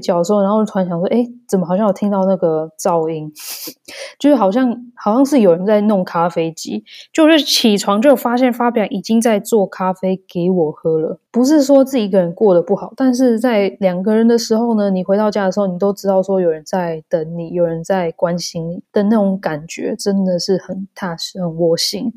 觉的时候，然后突然想说，哎，怎么好像有听到那个噪音？就是好像好像是有人在弄咖啡机。就是起床就发现发表已经在做咖啡给我喝了。不是说自己一个人过得不好，但是在两个人的时候呢，你回到家的时候，你都知道说有人在等你，有人在关心你的那种感觉，真的是很踏实、很窝心。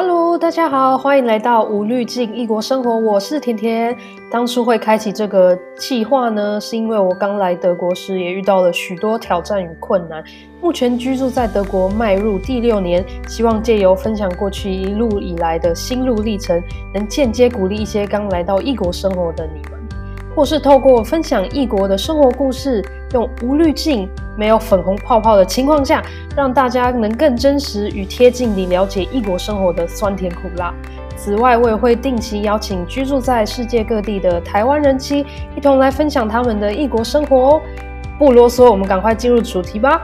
Hello，大家好，欢迎来到无滤镜异国生活。我是甜甜。当初会开启这个计划呢，是因为我刚来德国时也遇到了许多挑战与困难。目前居住在德国迈入第六年，希望借由分享过去一路以来的心路历程，能间接鼓励一些刚来到异国生活的你们。或是透过分享异国的生活故事，用无滤镜、没有粉红泡泡的情况下，让大家能更真实与贴近地了解异国生活的酸甜苦辣。此外，我也会定期邀请居住在世界各地的台湾人妻，一同来分享他们的异国生活哦。不啰嗦，我们赶快进入主题吧。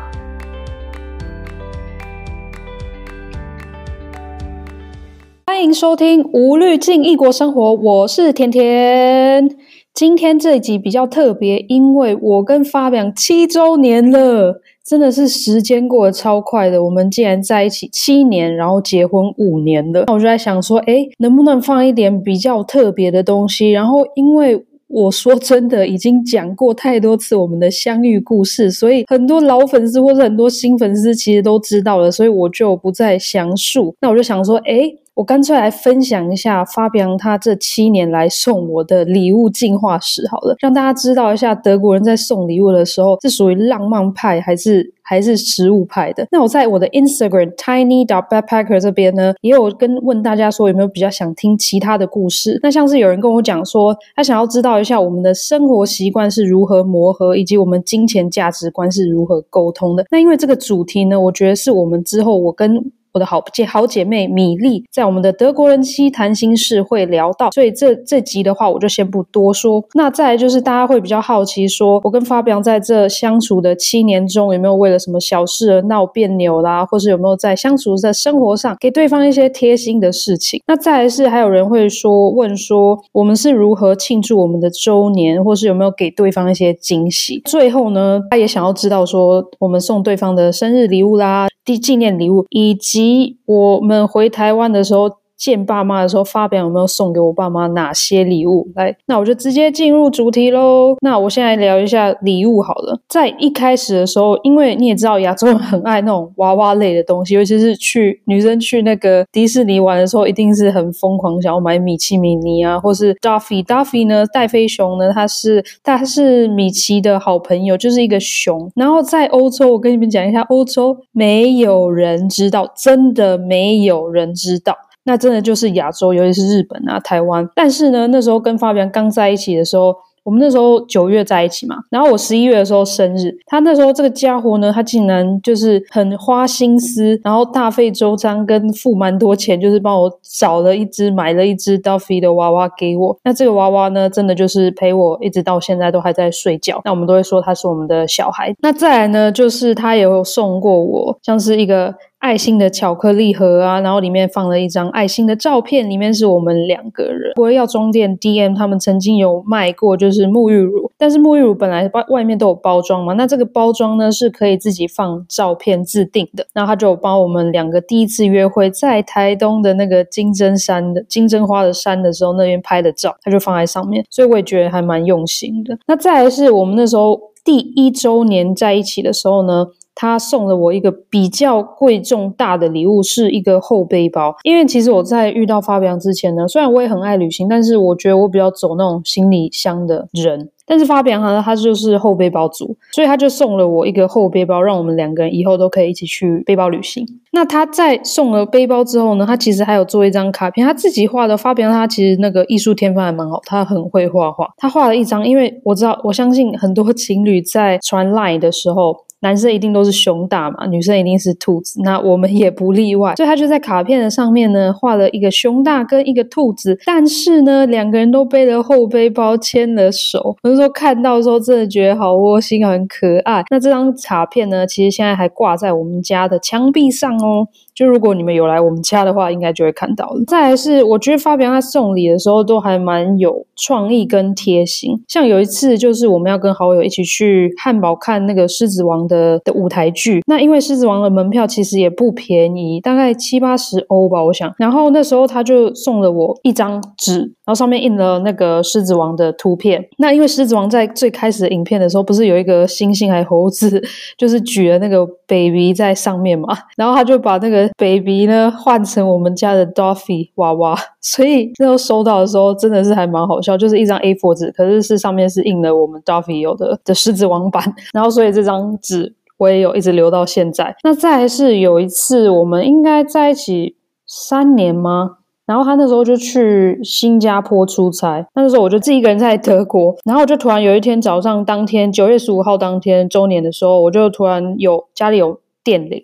欢迎收听无滤镜异国生活，我是甜甜。今天这集比较特别，因为我跟发表七周年了，真的是时间过得超快的。我们竟然在一起七年，然后结婚五年了。那我就在想说，诶，能不能放一点比较特别的东西？然后，因为我说真的已经讲过太多次我们的相遇故事，所以很多老粉丝或者很多新粉丝其实都知道了，所以我就不再详述。那我就想说，诶我干脆来分享一下发表他这七年来送我的礼物进化史好了，让大家知道一下德国人在送礼物的时候是属于浪漫派还是还是实物派的。那我在我的 Instagram tiny dot backpacker 这边呢，也有跟问大家说有没有比较想听其他的故事。那像是有人跟我讲说，他想要知道一下我们的生活习惯是如何磨合，以及我们金钱价值观是如何沟通的。那因为这个主题呢，我觉得是我们之后我跟我的好姐好姐妹米粒在我们的德国人妻谈心事会聊到，所以这这集的话我就先不多说。那再来就是大家会比较好奇说，我跟发表在这相处的七年中，有没有为了什么小事而闹别扭啦，或是有没有在相处在生活上给对方一些贴心的事情？那再来是还有人会说问说，我们是如何庆祝我们的周年，或是有没有给对方一些惊喜？最后呢，他也想要知道说，我们送对方的生日礼物啦。的纪念礼物，以及我们回台湾的时候。见爸妈的时候，发表有没有送给我爸妈哪些礼物？来，那我就直接进入主题喽。那我现在聊一下礼物好了。在一开始的时候，因为你也知道，亚洲人很爱那种娃娃类的东西，尤其是去女生去那个迪士尼玩的时候，一定是很疯狂，想要买米奇米妮啊，或是 Duffy。Duffy 呢，戴飞熊呢，它是它是米奇的好朋友，就是一个熊。然后在欧洲，我跟你们讲一下，欧洲没有人知道，真的没有人知道。那真的就是亚洲，尤其是日本啊、台湾。但是呢，那时候跟发表刚在一起的时候，我们那时候九月在一起嘛，然后我十一月的时候生日，他那时候这个家伙呢，他竟然就是很花心思，然后大费周章跟付蛮多钱，就是帮我找了一只、买了一只 Duffy 的娃娃给我。那这个娃娃呢，真的就是陪我一直到现在都还在睡觉。那我们都会说他是我们的小孩。那再来呢，就是他也有送过我，像是一个。爱心的巧克力盒啊，然后里面放了一张爱心的照片，里面是我们两个人。国药妆店 DM 他们曾经有卖过，就是沐浴乳，但是沐浴乳本来外外面都有包装嘛，那这个包装呢是可以自己放照片自订的。然后他就帮我们两个第一次约会在台东的那个金针山的金针花的山的时候，那边拍的照，他就放在上面，所以我也觉得还蛮用心的。那再来是我们那时候第一周年在一起的时候呢。他送了我一个比较贵重大的礼物，是一个后背包。因为其实我在遇到发表之前呢，虽然我也很爱旅行，但是我觉得我比较走那种行李箱的人。但是发表呢，他就是后背包族，所以他就送了我一个后背包，让我们两个人以后都可以一起去背包旅行。那他在送了背包之后呢，他其实还有做一张卡片，他自己画的。发表他其实那个艺术天分还蛮好，他很会画画。他画了一张，因为我知道，我相信很多情侣在传 LINE 的时候。男生一定都是熊大嘛，女生一定是兔子，那我们也不例外。所以他就在卡片的上面呢，画了一个熊大跟一个兔子，但是呢，两个人都背了后背包，牵了手。我是说看到的时候，真的觉得好窝心，很可爱。那这张卡片呢，其实现在还挂在我们家的墙壁上哦。就如果你们有来我们家的话，应该就会看到了。再来是，我觉得发表他送礼的时候都还蛮有创意跟贴心。像有一次，就是我们要跟好友一起去汉堡看那个《狮子王》的的舞台剧。那因为《狮子王》的门票其实也不便宜，大概七八十欧吧，我想。然后那时候他就送了我一张纸，然后上面印了那个《狮子王》的图片。那因为《狮子王》在最开始的影片的时候，不是有一个猩猩还猴子，就是举了那个 baby 在上面嘛，然后他就把那个 baby 呢换成我们家的 Duffy 娃娃，所以那时候收到的时候真的是还蛮好笑，就是一张 A4 纸，可是是上面是印了我们 Duffy 有的的狮子王版，然后所以这张纸我也有一直留到现在。那再来是有一次我们应该在一起三年吗？然后他那时候就去新加坡出差，那个时候我就自己一个人在德国，然后我就突然有一天早上，当天九月十五号当天周年的时候，我就突然有家里有电铃，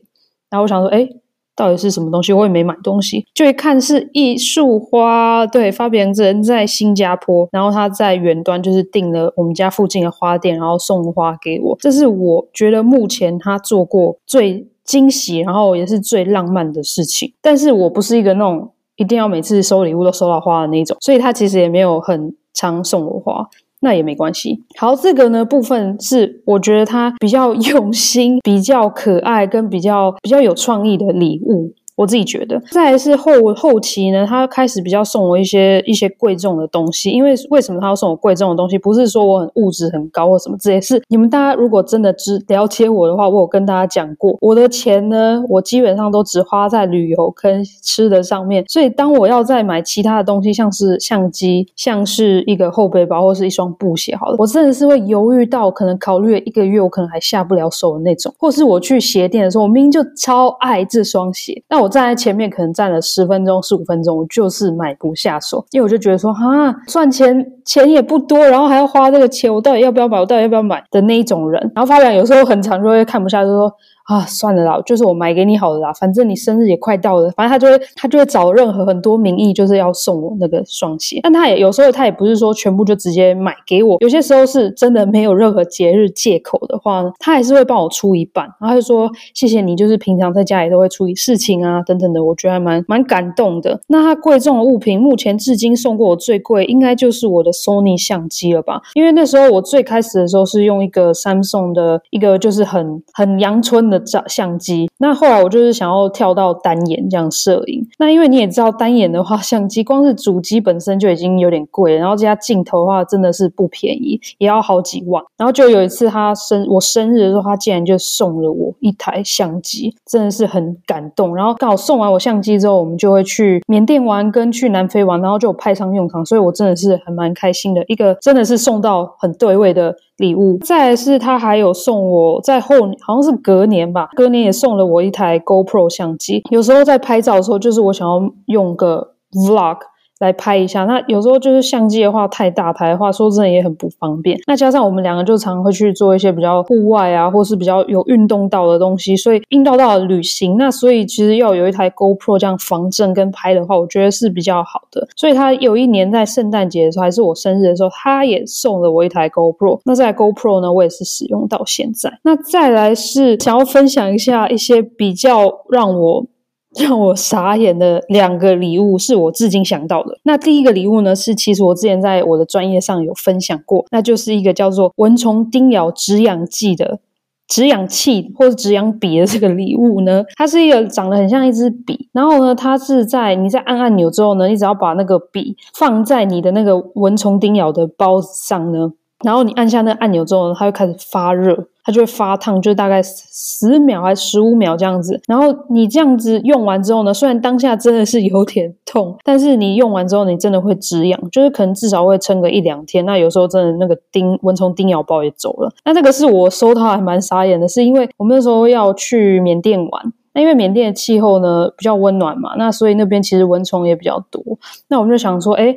然后我想说，哎，到底是什么东西？我也没买东西，就一看是一束花，对，发别人在新加坡，然后他在远端就是订了我们家附近的花店，然后送花给我，这是我觉得目前他做过最惊喜，然后也是最浪漫的事情。但是我不是一个那种。一定要每次收礼物都收到花的那种，所以他其实也没有很常送我花，那也没关系。好，这个呢部分是我觉得他比较用心、比较可爱跟比较比较有创意的礼物。我自己觉得，再是后后期呢，他开始比较送我一些一些贵重的东西。因为为什么他要送我贵重的东西？不是说我很物质很高或什么之类，是你们大家如果真的知了解我的话，我有跟大家讲过，我的钱呢，我基本上都只花在旅游跟吃的上面。所以当我要再买其他的东西，像是相机，像是一个后背包或是一双布鞋，好了，我真的是会犹豫到可能考虑了一个月，我可能还下不了手的那种。或是我去鞋店的时候，我明明就超爱这双鞋，那我。站在前面可能站了十分钟、十五分钟，我就是买不下手，因为我就觉得说，哈，赚钱钱也不多，然后还要花这个钱，我到底要不要买？我到底要不要买的那一种人。然后发表有时候很常就会看不下，就说。啊，算了啦，就是我买给你好了啦，反正你生日也快到了，反正他就会他就会找任何很多名义，就是要送我那个双鞋。但他也有时候他也不是说全部就直接买给我，有些时候是真的没有任何节日借口的话呢，他还是会帮我出一半，然后他就说谢谢你，就是平常在家里都会处理事情啊等等的，我觉得还蛮蛮感动的。那他贵重的物品，目前至今送过我最贵，应该就是我的 Sony 相机了吧？因为那时候我最开始的时候是用一个 Samsung 的一个就是很很阳春的。照相机，那后来我就是想要跳到单眼这样摄影。那因为你也知道，单眼的话，相机光是主机本身就已经有点贵，然后加镜头的话真的是不便宜，也要好几万。然后就有一次他生我生日的时候，他竟然就送了我一台相机，真的是很感动。然后刚好送完我相机之后，我们就会去缅甸玩，跟去南非玩，然后就派上用场，所以我真的是还蛮开心的。一个真的是送到很对位的礼物。再来是他还有送我在后好像是隔年吧，隔年也送了我一台 GoPro 相机。有时候在拍照的时候，就是我想要用个 Vlog。来拍一下，那有时候就是相机的话太大台的话，说真的也很不方便。那加上我们两个就常会去做一些比较户外啊，或是比较有运动到的东西，所以运动到的旅行，那所以其实要有一台 GoPro 这样防震跟拍的话，我觉得是比较好的。所以他有一年在圣诞节的时候，还是我生日的时候，他也送了我一台 GoPro。那这台 GoPro 呢，我也是使用到现在。那再来是想要分享一下一些比较让我。让我傻眼的两个礼物是我至今想到的。那第一个礼物呢，是其实我之前在我的专业上有分享过，那就是一个叫做蚊虫叮咬止痒剂的止痒器或者止痒笔的这个礼物呢。它是一个长得很像一支笔，然后呢，它是在你在按按钮之后呢，你只要把那个笔放在你的那个蚊虫叮咬的包子上呢，然后你按下那个按钮之后呢，它会开始发热。就会发烫，就大概十秒还是十五秒这样子。然后你这样子用完之后呢，虽然当下真的是有点痛，但是你用完之后，你真的会止痒，就是可能至少会撑个一两天。那有时候真的那个叮蚊虫叮咬包也走了。那这个是我收到还蛮傻眼的，是因为我们那时候要去缅甸玩，那因为缅甸的气候呢比较温暖嘛，那所以那边其实蚊虫也比较多。那我们就想说，哎。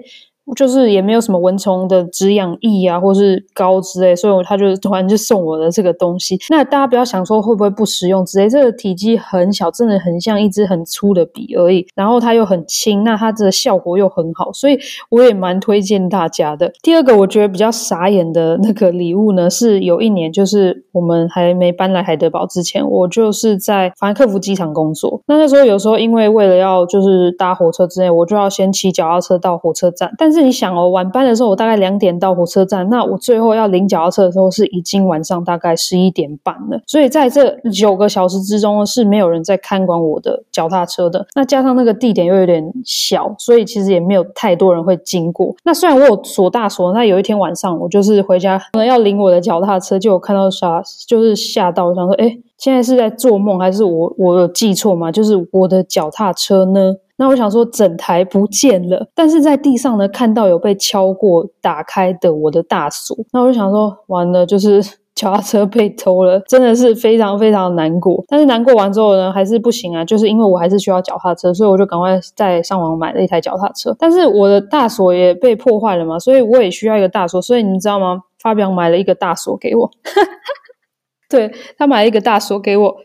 就是也没有什么蚊虫的止痒液啊，或是膏之类，所以他就突然就送我的这个东西。那大家不要想说会不会不实用之类，这个体积很小，真的很像一支很粗的笔而已。然后它又很轻，那它的效果又很好，所以我也蛮推荐大家的。第二个我觉得比较傻眼的那个礼物呢，是有一年就是我们还没搬来海德堡之前，我就是在法兰克福机场工作。那那时候有时候因为为了要就是搭火车之类，我就要先骑脚踏车到火车站，但是你想哦，晚班的时候我大概两点到火车站，那我最后要领脚踏车的时候是已经晚上大概十一点半了。所以在这九个小时之中是没有人在看管我的脚踏车的。那加上那个地点又有点小，所以其实也没有太多人会经过。那虽然我有锁大锁，那有一天晚上我就是回家可能要领我的脚踏车，就有看到啥，就是吓到，想说，哎，现在是在做梦还是我我有记错吗？就是我的脚踏车呢？那我想说，整台不见了，但是在地上呢，看到有被敲过、打开的我的大锁。那我就想说，完了，就是 脚踏车被偷了，真的是非常非常难过。但是难过完之后呢，还是不行啊，就是因为我还是需要脚踏车，所以我就赶快再上网买了一台脚踏车。但是我的大锁也被破坏了嘛，所以我也需要一个大锁。所以你知道吗？发表买了一个大锁给我，对，他买了一个大锁给我。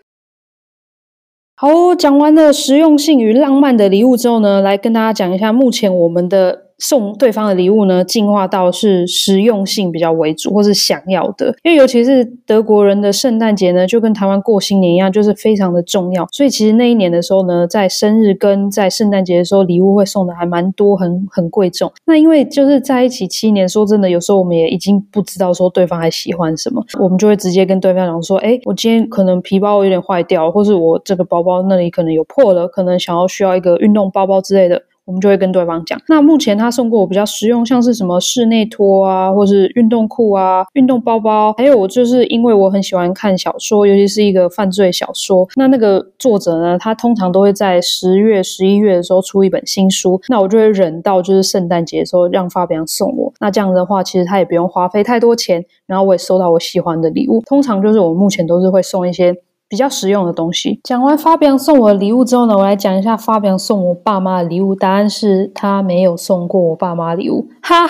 好，讲完了实用性与浪漫的礼物之后呢，来跟大家讲一下目前我们的。送对方的礼物呢，进化到是实用性比较为主，或是想要的。因为尤其是德国人的圣诞节呢，就跟台湾过新年一样，就是非常的重要。所以其实那一年的时候呢，在生日跟在圣诞节的时候，礼物会送的还蛮多，很很贵重。那因为就是在一起七年，说真的，有时候我们也已经不知道说对方还喜欢什么，我们就会直接跟对方讲说：“哎，我今天可能皮包有点坏掉，或是我这个包包那里可能有破了，可能想要需要一个运动包包之类的。”我们就会跟对方讲，那目前他送过我比较实用，像是什么室内拖啊，或是运动裤啊、运动包包，还有我就是因为我很喜欢看小说，尤其是一个犯罪小说，那那个作者呢，他通常都会在十月、十一月的时候出一本新书，那我就会忍到就是圣诞节的时候让发表送我，那这样的话，其实他也不用花费太多钱，然后我也收到我喜欢的礼物，通常就是我目前都是会送一些。比较实用的东西。讲完发表送我的礼物之后呢，我来讲一下发表送我爸妈的礼物。答案是他没有送过我爸妈礼物。哈，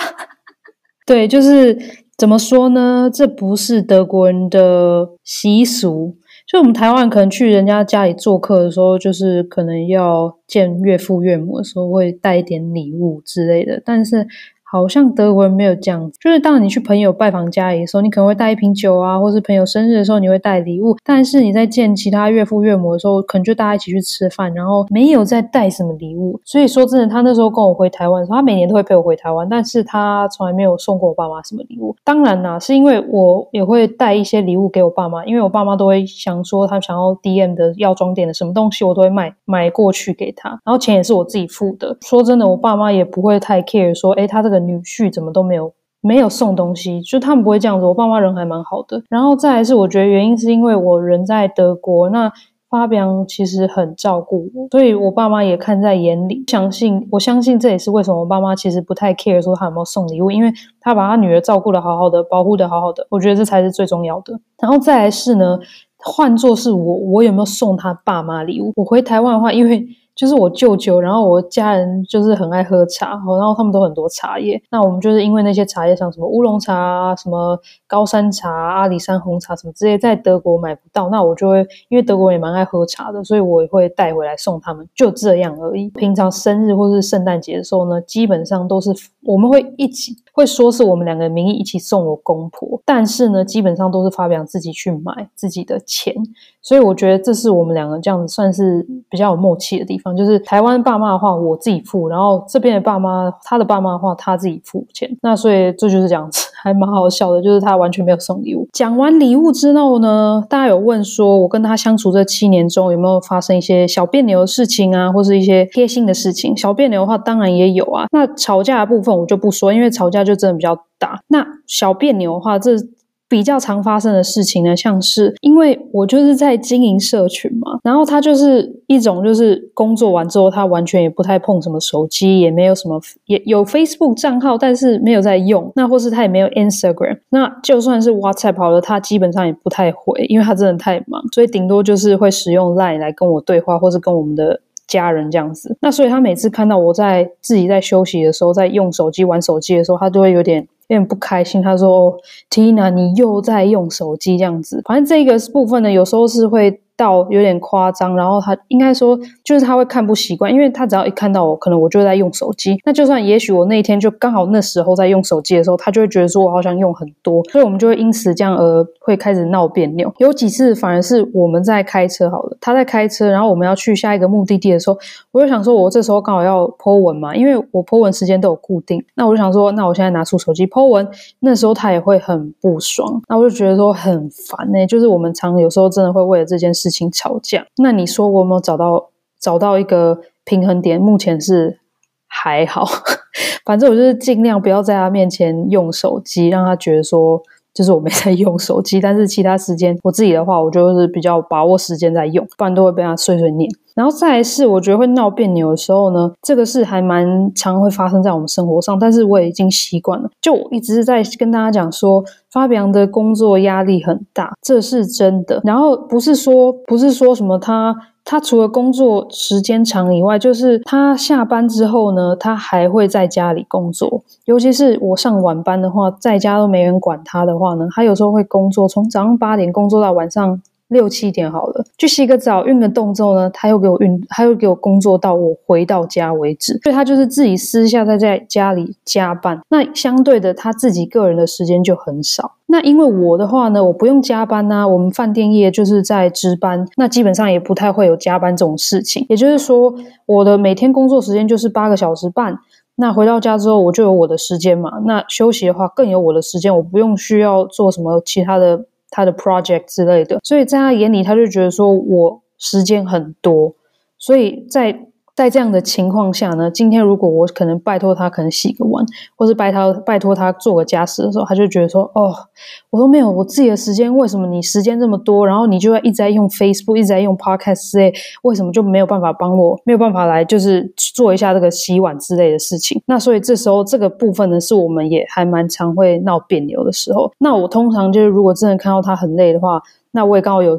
对，就是怎么说呢？这不是德国人的习俗。就我们台湾可能去人家家里做客的时候，就是可能要见岳父岳母的时候，会带一点礼物之类的。但是。好像德国人没有这样子，就是当你去朋友拜访家里的时候，你可能会带一瓶酒啊，或是朋友生日的时候你会带礼物。但是你在见其他岳父岳母的时候，可能就大家一起去吃饭，然后没有再带什么礼物。所以说真的，他那时候跟我回台湾的时候，他每年都会陪我回台湾，但是他从来没有送过我爸妈什么礼物。当然啦，是因为我也会带一些礼物给我爸妈，因为我爸妈都会想说他想要 DM 的药妆店的什么东西，我都会买买过去给他，然后钱也是我自己付的。说真的，我爸妈也不会太 care 说，诶，他这个。女婿怎么都没有没有送东西，就他们不会这样子。我爸妈人还蛮好的。然后再来是，我觉得原因是因为我人在德国，那发表其实很照顾我，所以我爸妈也看在眼里。相信我相信这也是为什么我爸妈其实不太 care 说他有没有送礼物，因为他把他女儿照顾得好好的，保护得好好的。我觉得这才是最重要的。然后再来是呢，换作是我，我有没有送他爸妈礼物？我回台湾的话，因为。就是我舅舅，然后我家人就是很爱喝茶，然后他们都很多茶叶。那我们就是因为那些茶叶，像什么乌龙茶啊、什么高山茶、阿里山红茶什么之类，在德国买不到。那我就会，因为德国人也蛮爱喝茶的，所以我也会带回来送他们，就这样而已。平常生日或是圣诞节的时候呢，基本上都是我们会一起，会说是我们两个名义一起送我公婆，但是呢，基本上都是发表自己去买自己的钱。所以我觉得这是我们两个这样子算是比较有默契的地方。就是台湾爸妈的话，我自己付，然后这边的爸妈，他的爸妈的话，他自己付钱。那所以这就是这样子，还蛮好笑的。就是他完全没有送礼物。讲完礼物之后呢，大家有问说，我跟他相处这七年中有没有发生一些小别扭的事情啊，或是一些贴心的事情？小别扭的话，当然也有啊。那吵架的部分我就不说，因为吵架就真的比较大。那小别扭的话，这。比较常发生的事情呢，像是因为我就是在经营社群嘛，然后他就是一种就是工作完之后，他完全也不太碰什么手机，也没有什么，也有 Facebook 账号，但是没有在用。那或是他也没有 Instagram，那就算是 WhatsApp 好了，他基本上也不太回，因为他真的太忙，所以顶多就是会使用 Line 来跟我对话，或是跟我们的。家人这样子。那所以他每次看到我在自己在休息的时候，在用手机玩手机的时候，他就会有点有点不开心。他说：“Tina，你又在用手机这样子。”反正这个部分呢，有时候是会。到有点夸张，然后他应该说就是他会看不习惯，因为他只要一看到我，可能我就在用手机。那就算也许我那一天就刚好那时候在用手机的时候，他就会觉得说我好像用很多，所以我们就会因此这样而会开始闹别扭。有几次反而是我们在开车好了，他在开车，然后我们要去下一个目的地的时候，我就想说我这时候刚好要 po 文嘛，因为我 po 文时间都有固定，那我就想说，那我现在拿出手机 po 文，那时候他也会很不爽，那我就觉得说很烦呢、就是我们常有时候真的会为了这件事情吵架。那你说我有没有找到找到一个平衡点？目前是还好，反正我就是尽量不要在他面前用手机，让他觉得说就是我没在用手机。但是其他时间我自己的话，我就是比较把握时间在用，不然都会被他碎碎念。然后再来是，我觉得会闹别扭的时候呢，这个是还蛮常会发生在我们生活上，但是我已经习惯了。就我一直是在跟大家讲说，发表的工作压力很大，这是真的。然后不是说不是说什么他他除了工作时间长以外，就是他下班之后呢，他还会在家里工作。尤其是我上晚班的话，在家都没人管他的话呢，他有时候会工作，从早上八点工作到晚上。六七点好了，去洗个澡，运个动之后呢，他又给我运，他又给我工作到我回到家为止。所以他就是自己私下在在家里加班。那相对的，他自己个人的时间就很少。那因为我的话呢，我不用加班呐、我们饭店业就是在值班，那基本上也不太会有加班这种事情。也就是说，我的每天工作时间就是八个小时半。那回到家之后，我就有我的时间嘛。那休息的话，更有我的时间，我不用需要做什么其他的。他的 project 之类的，所以在他眼里，他就觉得说我时间很多，所以在。在这样的情况下呢，今天如果我可能拜托他，可能洗个碗，或是拜托拜托他做个家事的时候，他就觉得说：“哦，我都没有我自己的时间，为什么你时间这么多？然后你就要一直在用 Facebook，一直在用 Podcast 之类，为什么就没有办法帮我，没有办法来就是做一下这个洗碗之类的事情？那所以这时候这个部分呢，是我们也还蛮常会闹别扭的时候。那我通常就是如果真的看到他很累的话，那我也刚好有。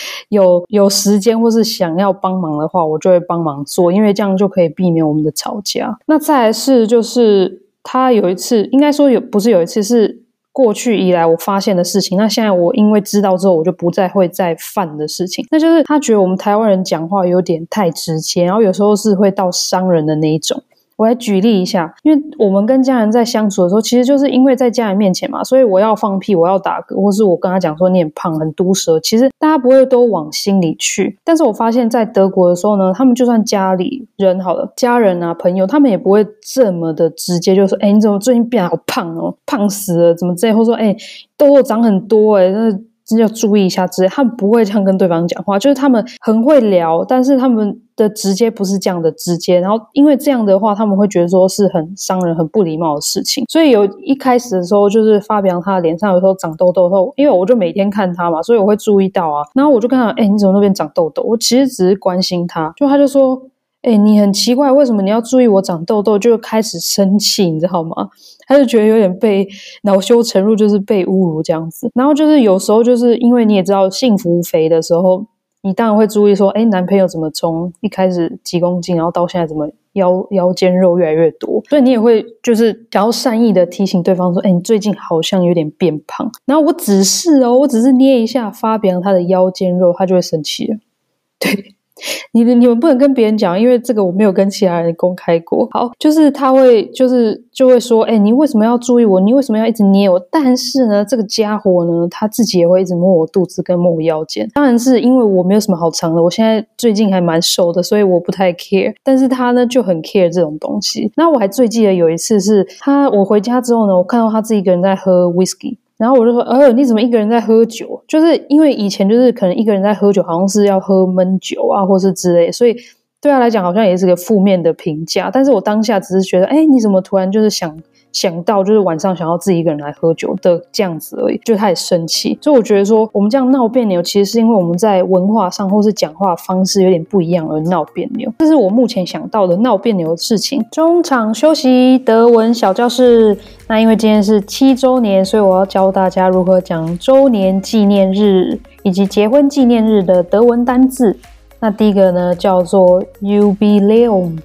有有时间或是想要帮忙的话，我就会帮忙做，因为这样就可以避免我们的吵架。那再来是，就是他有一次，应该说有不是有一次，是过去以来我发现的事情。那现在我因为知道之后，我就不再会再犯的事情。那就是他觉得我们台湾人讲话有点太直接，然后有时候是会到伤人的那一种。我来举例一下，因为我们跟家人在相处的时候，其实就是因为在家人面前嘛，所以我要放屁，我要打嗝，或是我跟他讲说你很胖、很毒舌，其实大家不会都往心里去。但是我发现，在德国的时候呢，他们就算家里人好了，家人啊、朋友，他们也不会这么的直接，就说：“哎，你怎么最近变好胖哦，胖死了，怎么这？”或说：“哎，痘痘长很多，哎，那。”要注意一下之类，他们不会这样跟对方讲话，就是他们很会聊，但是他们的直接不是这样的直接。然后因为这样的话，他们会觉得说是很伤人、很不礼貌的事情。所以有一开始的时候，就是发表他脸上有时候长痘痘的时候，因为我就每天看他嘛，所以我会注意到啊。然后我就跟他，哎、你怎么那边长痘痘？我其实只是关心他，就他就说。哎、你很奇怪，为什么你要注意我长痘痘？就开始生气，你知道吗？他就觉得有点被恼羞成怒，就是被侮辱这样子。然后就是有时候就是因为你也知道，幸福肥的时候，你当然会注意说，哎、男朋友怎么从一开始几公斤，然后到现在怎么腰腰间肉越来越多？所以你也会就是想要善意的提醒对方说，哎、你最近好像有点变胖。然后我只是哦，我只是捏一下发表他的腰间肉，他就会生气了。对。你的你们不能跟别人讲，因为这个我没有跟其他人公开过。好，就是他会就是就会说，哎，你为什么要注意我？你为什么要一直捏我？但是呢，这个家伙呢，他自己也会一直摸我肚子跟摸我腰间。当然是因为我没有什么好藏的，我现在最近还蛮瘦的，所以我不太 care。但是他呢就很 care 这种东西。那我还最记得有一次是他，我回家之后呢，我看到他自己一个人在喝 whisky。然后我就说：“呃，你怎么一个人在喝酒？就是因为以前就是可能一个人在喝酒，好像是要喝闷酒啊，或是之类，所以对他来讲好像也是个负面的评价。但是我当下只是觉得，哎，你怎么突然就是想？”想到就是晚上想要自己一个人来喝酒的这样子而已，就他也生气。所以我觉得说我们这样闹别扭，其实是因为我们在文化上或是讲话方式有点不一样而闹别扭。这是我目前想到的闹别扭的事情。中场休息，德文小教室。那因为今天是七周年，所以我要教大家如何讲周年纪念日以及结婚纪念日的德文单字。那第一个呢叫做 u b i l e u m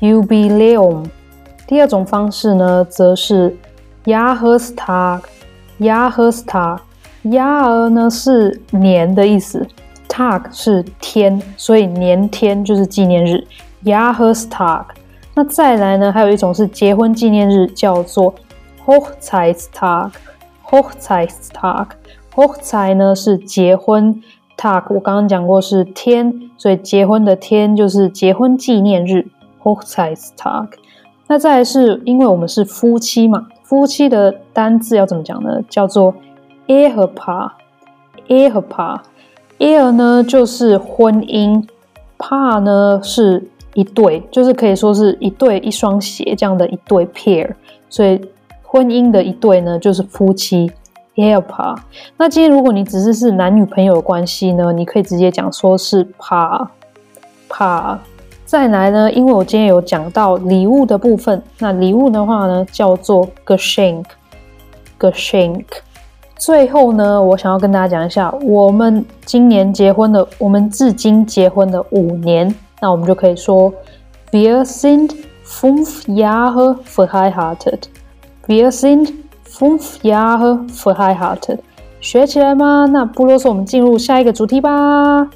u b i l e u m。第二种方式呢则是 Jahrestag，Jahrestag。Jahr 呢是年的意思，Tag 是天，所以年天就是纪念日，Jahrestag。那再来呢，还有一种是结婚纪念日，叫做 Hochzeitstag，Hochzeitstag。Hochzeit 呢是结婚，Tag 我刚刚讲过是天，所以结婚的天就是结婚纪念日，Hochzeitstag。那再来是因为我们是夫妻嘛，夫妻的单字要怎么讲呢？叫做 Ehepaar，Ehepaar，Ehe 呢就是婚姻，pa 呢是一对，就是可以说是一对一双鞋这样的一对 pair，所以婚姻的一对呢就是夫妻。e h p a 那今天如果你只是是男女朋友的关系呢，你可以直接讲说是 pa，pa。再来呢，因为我今天有讲到礼物的部分，那礼物的话呢叫做 Geschenk，Geschenk。最后呢，我想要跟大家讲一下，我们今年结婚的，我们至今结婚的五年，那我们就可以说 Wir sind fünf Jahre verheiratet，Wir sind Fünf Jahre verheiratet，学起来吗？那不啰嗦，我们进入下一个主题吧。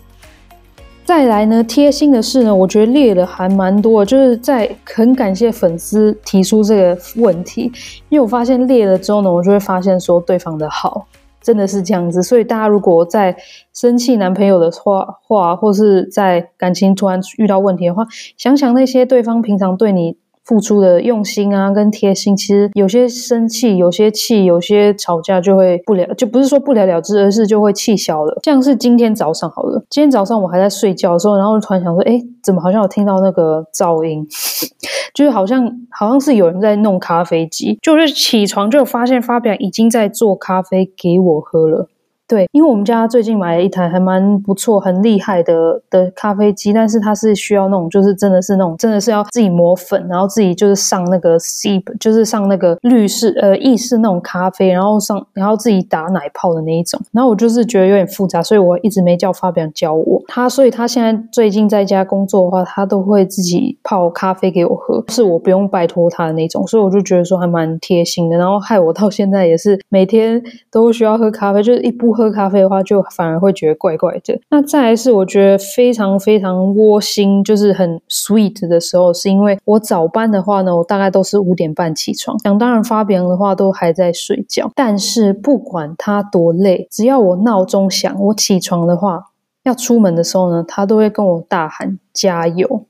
再来呢，贴心的是呢，我觉得列的还蛮多，就是在很感谢粉丝提出这个问题，因为我发现列了之后呢，我就会发现说对方的好真的是这样子，所以大家如果在生气男朋友的话话，或是在感情突然遇到问题的话，想想那些对方平常对你。付出的用心啊，跟贴心，其实有些生气，有些气，有些吵架就会不了，就不是说不了了之，而是就会气消了。像是今天早上好了，今天早上我还在睡觉的时候，然后突然想说，哎，怎么好像有听到那个噪音，就是好像好像是有人在弄咖啡机，就是起床就发现发表已经在做咖啡给我喝了。对，因为我们家最近买了一台还蛮不错、很厉害的的咖啡机，但是它是需要那种，就是真的是那种，真的是要自己磨粉，然后自己就是上那个 sip，就是上那个滤式呃意式那种咖啡，然后上然后自己打奶泡的那一种。然后我就是觉得有点复杂，所以我一直没叫发表教我他，所以他现在最近在家工作的话，他都会自己泡咖啡给我喝，是我不用拜托他的那种，所以我就觉得说还蛮贴心的。然后害我到现在也是每天都需要喝咖啡，就是一不喝。咖啡的话，就反而会觉得怪怪的。那再来是我觉得非常非常窝心，就是很 sweet 的时候，是因为我早班的话呢，我大概都是五点半起床。想当然，发别人的话都还在睡觉。但是不管他多累，只要我闹钟响，我起床的话，要出门的时候呢，他都会跟我大喊加油。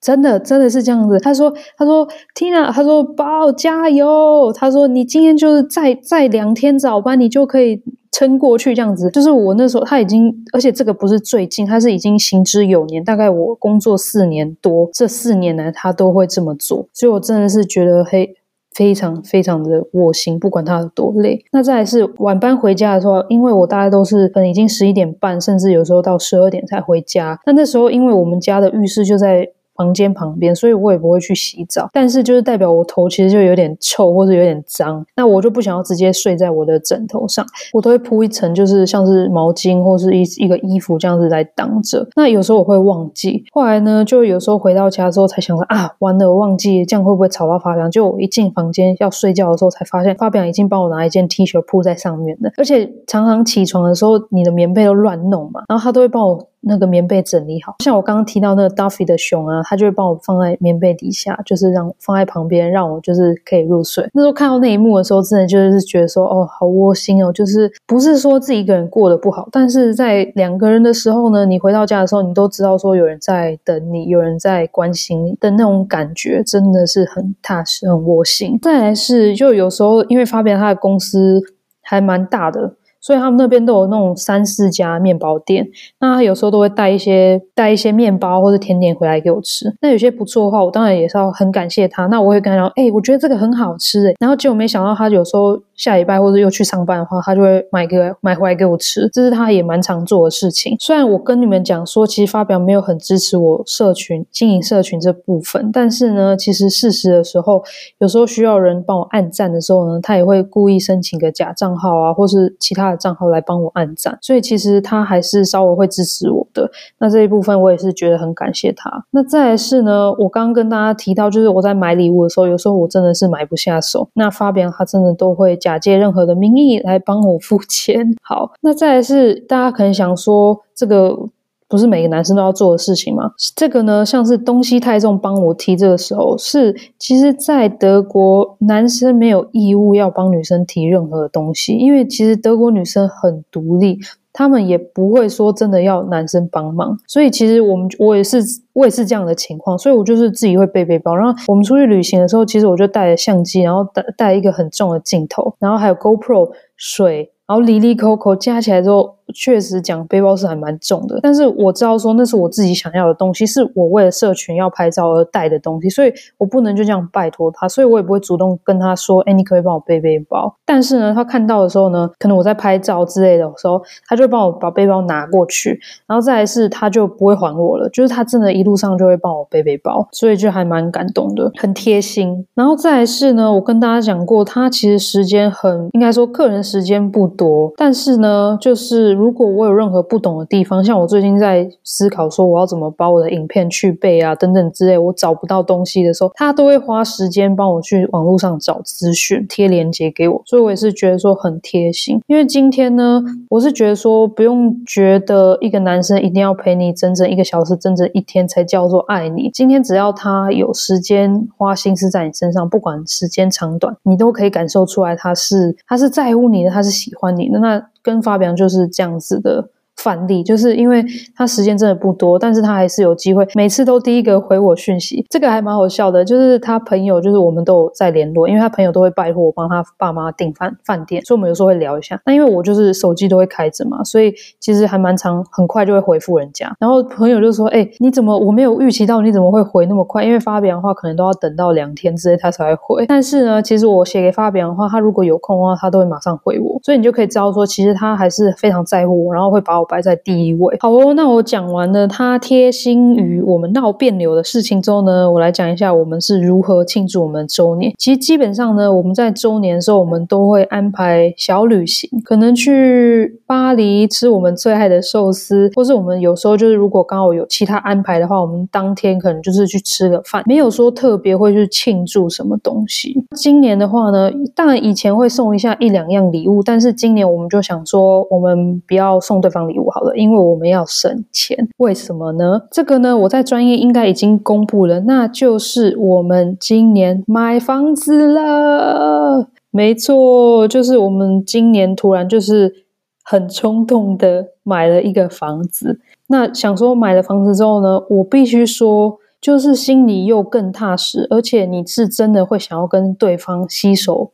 真的，真的是这样子。他说：“他说，Tina，他说，宝加油。他说，你今天就是再再两天早班，你就可以。”撑过去这样子，就是我那时候他已经，而且这个不是最近，他是已经行之有年，大概我工作四年多，这四年来他都会这么做，所以我真的是觉得嘿，非常非常的窝心，不管他有多累。那再来是晚班回家的时候，因为我大概都是可能已经十一点半，甚至有时候到十二点才回家，那那时候因为我们家的浴室就在。房间旁边，所以我也不会去洗澡。但是就是代表我头其实就有点臭或者有点脏，那我就不想要直接睡在我的枕头上，我都会铺一层，就是像是毛巾或是一一个衣服这样子来挡着。那有时候我会忘记，后来呢，就有时候回到家之后才想说啊，完了，我忘记这样会不会吵到发表？就我一进房间要睡觉的时候才发现，发表已经帮我拿一件 T 恤铺在上面了，而且常常起床的时候你的棉被都乱弄嘛，然后他都会帮我。那个棉被整理好，像我刚刚提到那个 Duffy 的熊啊，他就会帮我放在棉被底下，就是让放在旁边，让我就是可以入睡。那时候看到那一幕的时候，真的就是觉得说，哦，好窝心哦。就是不是说自己一个人过得不好，但是在两个人的时候呢，你回到家的时候，你都知道说有人在等你，有人在关心你的那种感觉，真的是很踏实、很窝心。再来是，就有时候因为发现他的公司还蛮大的。所以他们那边都有那种三四家面包店，那他有时候都会带一些带一些面包或者甜点回来给我吃。那有些不错的话，我当然也是要很感谢他。那我会跟他讲，哎、我觉得这个很好吃诶。然后结果没想到他有时候下礼拜或者又去上班的话，他就会买个买回来给我吃，这是他也蛮常做的事情。虽然我跟你们讲说，其实发表没有很支持我社群经营社群这部分，但是呢，其实事实的时候，有时候需要人帮我按赞的时候呢，他也会故意申请个假账号啊，或是其他的账号来帮我按赞，所以其实他还是稍微会支持我的。那这一部分我也是觉得很感谢他。那再来是呢，我刚刚跟大家提到，就是我在买礼物的时候，有时候我真的是买不下手。那发表他真的都会假借任何的名义来帮我付钱。好，那再来是大家可能想说，这个不是每个男生都要做的事情吗？这个呢，像是东西太重帮我提这个时候，是其实，在德国男生没有义务要帮女生提任何东西，因为其实德国女生很独立。他们也不会说真的要男生帮忙，所以其实我们我也是我也是这样的情况，所以我就是自己会背背包，然后我们出去旅行的时候，其实我就带着相机，然后带带一个很重的镜头，然后还有 GoPro 水。然后哩哩抠抠加起来之后，确实讲背包是还蛮重的。但是我知道说那是我自己想要的东西，是我为了社群要拍照而带的东西，所以我不能就这样拜托他，所以我也不会主动跟他说：“哎，你可不可以帮我背背包？”但是呢，他看到的时候呢，可能我在拍照之类的时候，他就帮我把背包拿过去，然后再来是他就不会还我了，就是他真的一路上就会帮我背背包，所以就还蛮感动的，很贴心。然后再来是呢，我跟大家讲过，他其实时间很应该说个人时间不多，但是呢，就是如果我有任何不懂的地方，像我最近在思考说我要怎么把我的影片去背啊等等之类，我找不到东西的时候，他都会花时间帮我去网络上找资讯，贴链接给我，所以我也是觉得说很贴心。因为今天呢，我是觉得说不用觉得一个男生一定要陪你整整一个小时，整整一天才叫做爱你。今天只要他有时间花心思在你身上，不管时间长短，你都可以感受出来他是他是在乎你的，他是喜欢你的。那跟发表就是这样子的。范例就是因为他时间真的不多，但是他还是有机会，每次都第一个回我讯息，这个还蛮好笑的。就是他朋友，就是我们都有在联络，因为他朋友都会拜托我帮他爸妈订饭饭店，所以我们有时候会聊一下。那因为我就是手机都会开着嘛，所以其实还蛮常，很快就会回复人家。然后朋友就说：“哎，你怎么我没有预期到你怎么会回那么快？因为发表的话可能都要等到两天之内他才会回。但是呢，其实我写给发表的话，他如果有空的话，他都会马上回我。所以你就可以知道说，其实他还是非常在乎我，然后会把我。”摆在第一位。好哦，那我讲完了他贴心于我们闹别扭的事情之后呢，我来讲一下我们是如何庆祝我们周年。其实基本上呢，我们在周年的时候，我们都会安排小旅行，可能去巴黎吃我们最爱的寿司，或是我们有时候就是如果刚好有其他安排的话，我们当天可能就是去吃个饭，没有说特别会去庆祝什么东西。今年的话呢，当然以前会送一下一两样礼物，但是今年我们就想说，我们不要送对方礼好了，因为我们要省钱，为什么呢？这个呢，我在专业应该已经公布了，那就是我们今年买房子了。没错，就是我们今年突然就是很冲动的买了一个房子。那想说买了房子之后呢，我必须说，就是心里又更踏实，而且你是真的会想要跟对方携手。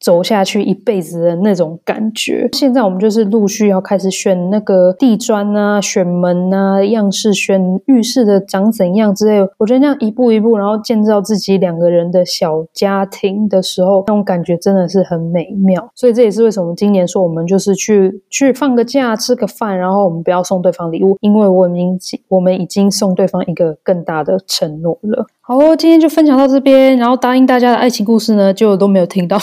走下去一辈子的那种感觉。现在我们就是陆续要开始选那个地砖啊，选门啊，样式，选浴室的长怎样之类。我觉得那样一步一步，然后建造自己两个人的小家庭的时候，那种感觉真的是很美妙。所以这也是为什么今年说我们就是去去放个假，吃个饭，然后我们不要送对方礼物，因为我们已经我们已经送对方一个更大的承诺了。好哦，今天就分享到这边，然后答应大家的爱情故事呢，就都没有听到。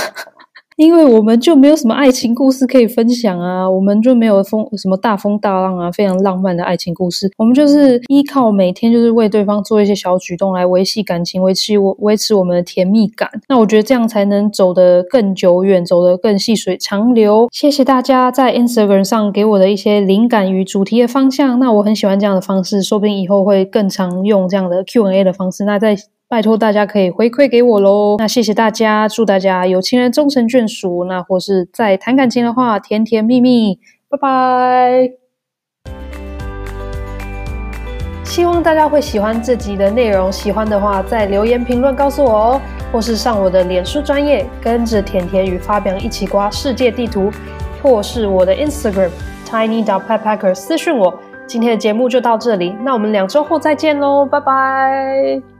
因为我们就没有什么爱情故事可以分享啊，我们就没有风什么大风大浪啊，非常浪漫的爱情故事。我们就是依靠每天就是为对方做一些小举动来维系感情，维持我维持我们的甜蜜感。那我觉得这样才能走得更久远，走得更细水长流。谢谢大家在 Instagram 上给我的一些灵感与主题的方向。那我很喜欢这样的方式，说不定以后会更常用这样的 Q&A 的方式。那在拜托大家可以回馈给我喽，那谢谢大家，祝大家有情人终成眷属，那或是在谈感情的话，甜甜蜜蜜，拜拜。希望大家会喜欢这集的内容，喜欢的话在留言评论告诉我哦，或是上我的脸书专业，跟着甜甜与发表一起刮世界地图，或是我的 Instagram tiny.petpacker 私讯我。今天的节目就到这里，那我们两周后再见喽，拜拜。